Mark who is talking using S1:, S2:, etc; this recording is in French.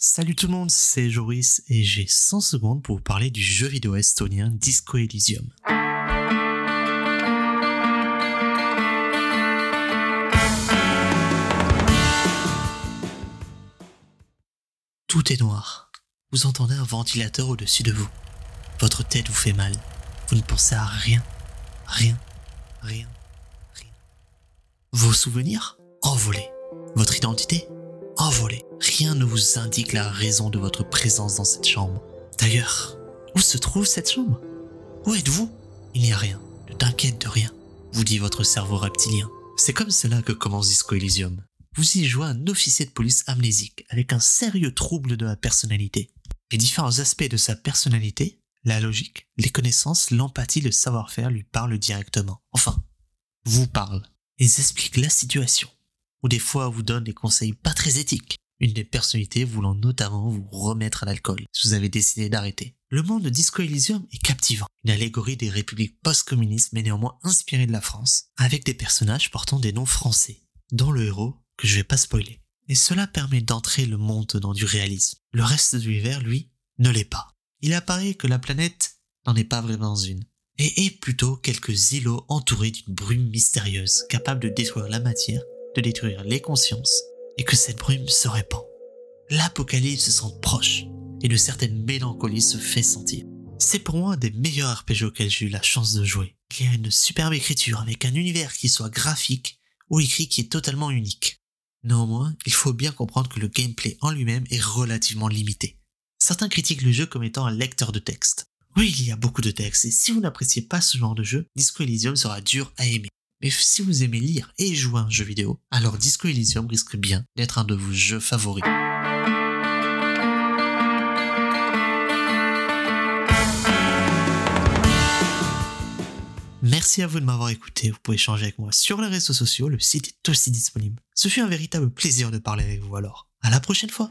S1: Salut tout le monde, c'est Joris et j'ai 100 secondes pour vous parler du jeu vidéo estonien Disco Elysium. Tout est noir. Vous entendez un ventilateur au-dessus de vous. Votre tête vous fait mal. Vous ne pensez à rien. Rien. Rien. Rien. Vos souvenirs Envolés. Votre identité Envolée. Rien ne vous indique la raison de votre présence dans cette chambre. D'ailleurs, où se trouve cette chambre? Où êtes-vous? Il n'y a rien. Ne t'inquiète de rien, vous dit votre cerveau reptilien. C'est comme cela que commence Disco Elysium. Vous y jouez un officier de police amnésique avec un sérieux trouble de la personnalité. Les différents aspects de sa personnalité, la logique, les connaissances, l'empathie, le savoir-faire lui parlent directement. Enfin, vous parlent. Ils expliquent la situation. Ou des fois vous donnent des conseils pas très éthiques. Une des personnalités voulant notamment vous remettre à l'alcool si vous avez décidé d'arrêter. Le monde de Disco Elysium est captivant. Une allégorie des républiques post-communistes mais néanmoins inspirée de la France, avec des personnages portant des noms français, dont le héros que je vais pas spoiler. Et cela permet d'entrer le monde dans du réalisme. Le reste de l'univers, lui, ne l'est pas. Il apparaît que la planète n'en est pas vraiment une, et est plutôt quelques îlots entourés d'une brume mystérieuse, capable de détruire la matière, de détruire les consciences, et que cette brume se répand. L'apocalypse se sent proche, et de certaines mélancolies se fait sentir. C'est pour moi un des meilleurs RPG auxquels j'ai eu la chance de jouer. Il y a une superbe écriture avec un univers qui soit graphique ou écrit qui est totalement unique. Néanmoins, il faut bien comprendre que le gameplay en lui-même est relativement limité. Certains critiquent le jeu comme étant un lecteur de texte. Oui, il y a beaucoup de textes, et si vous n'appréciez pas ce genre de jeu, Disco Elysium sera dur à aimer. Mais si vous aimez lire et jouer à un jeu vidéo, alors Disco Elysium risque bien d'être un de vos jeux favoris. Merci à vous de m'avoir écouté. Vous pouvez échanger avec moi sur les réseaux sociaux. Le site est aussi disponible. Ce fut un véritable plaisir de parler avec vous alors. À la prochaine fois.